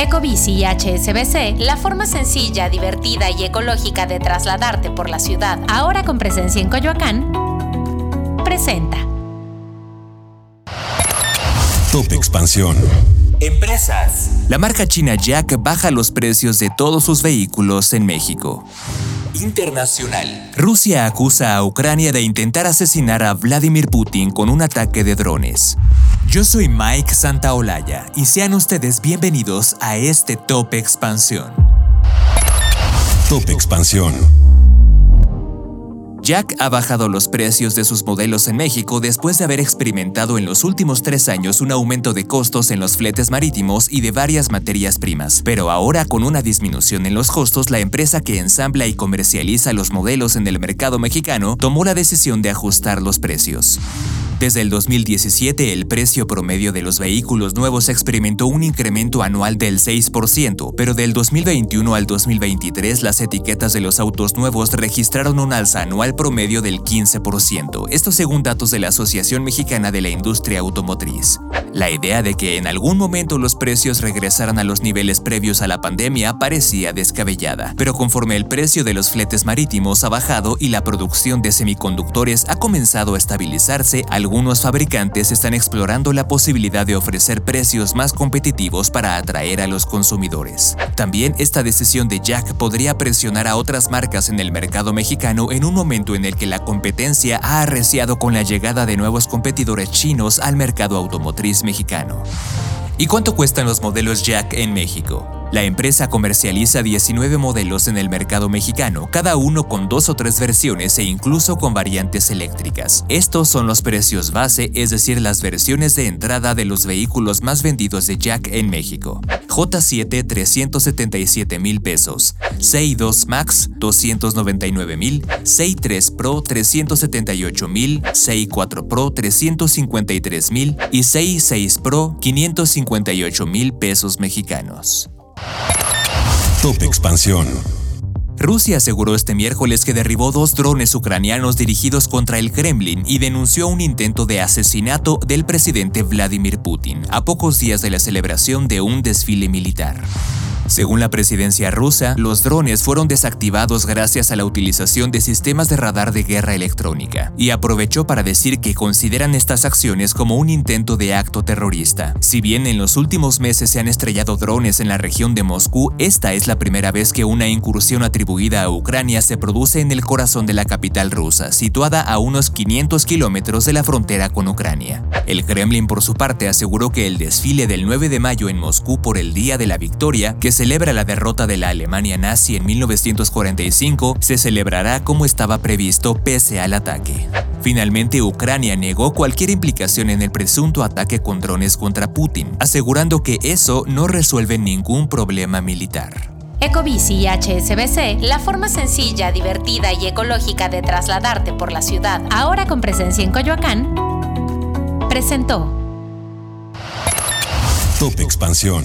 Ecobici y HSBC, la forma sencilla, divertida y ecológica de trasladarte por la ciudad, ahora con presencia en Coyoacán, presenta. Top Expansión. Empresas. La marca china Jack baja los precios de todos sus vehículos en México. Internacional. Rusia acusa a Ucrania de intentar asesinar a Vladimir Putin con un ataque de drones. Yo soy Mike Santaolalla y sean ustedes bienvenidos a este Top Expansión. Top Expansión. Jack ha bajado los precios de sus modelos en México después de haber experimentado en los últimos tres años un aumento de costos en los fletes marítimos y de varias materias primas. Pero ahora con una disminución en los costos, la empresa que ensambla y comercializa los modelos en el mercado mexicano tomó la decisión de ajustar los precios. Desde el 2017, el precio promedio de los vehículos nuevos experimentó un incremento anual del 6%, pero del 2021 al 2023 las etiquetas de los autos nuevos registraron un alza anual promedio del 15%, esto según datos de la Asociación Mexicana de la Industria Automotriz. La idea de que en algún momento los precios regresaran a los niveles previos a la pandemia parecía descabellada, pero conforme el precio de los fletes marítimos ha bajado y la producción de semiconductores ha comenzado a estabilizarse, algunos fabricantes están explorando la posibilidad de ofrecer precios más competitivos para atraer a los consumidores. También esta decisión de Jack podría presionar a otras marcas en el mercado mexicano en un momento en el que la competencia ha arreciado con la llegada de nuevos competidores chinos al mercado automotriz mexicano. ¿Y cuánto cuestan los modelos Jack en México? La empresa comercializa 19 modelos en el mercado mexicano, cada uno con dos o tres versiones e incluso con variantes eléctricas. Estos son los precios base, es decir, las versiones de entrada de los vehículos más vendidos de Jack en México. J7 377 mil pesos, CI2 Max 299 mil, CI3 Pro 378 mil, CI4 Pro 353 mil y CI6 Pro 558 mil pesos mexicanos. Top Expansión. Rusia aseguró este miércoles que derribó dos drones ucranianos dirigidos contra el Kremlin y denunció un intento de asesinato del presidente Vladimir Putin a pocos días de la celebración de un desfile militar. Según la presidencia rusa, los drones fueron desactivados gracias a la utilización de sistemas de radar de guerra electrónica, y aprovechó para decir que consideran estas acciones como un intento de acto terrorista. Si bien en los últimos meses se han estrellado drones en la región de Moscú, esta es la primera vez que una incursión atribuida a Ucrania se produce en el corazón de la capital rusa, situada a unos 500 kilómetros de la frontera con Ucrania. El Kremlin, por su parte, aseguró que el desfile del 9 de mayo en Moscú por el Día de la Victoria, que celebra la derrota de la Alemania nazi en 1945 se celebrará como estaba previsto pese al ataque. Finalmente, Ucrania negó cualquier implicación en el presunto ataque con drones contra Putin, asegurando que eso no resuelve ningún problema militar. Ecobici y HSBC, la forma sencilla, divertida y ecológica de trasladarte por la ciudad, ahora con presencia en Coyoacán, presentó Top Expansión.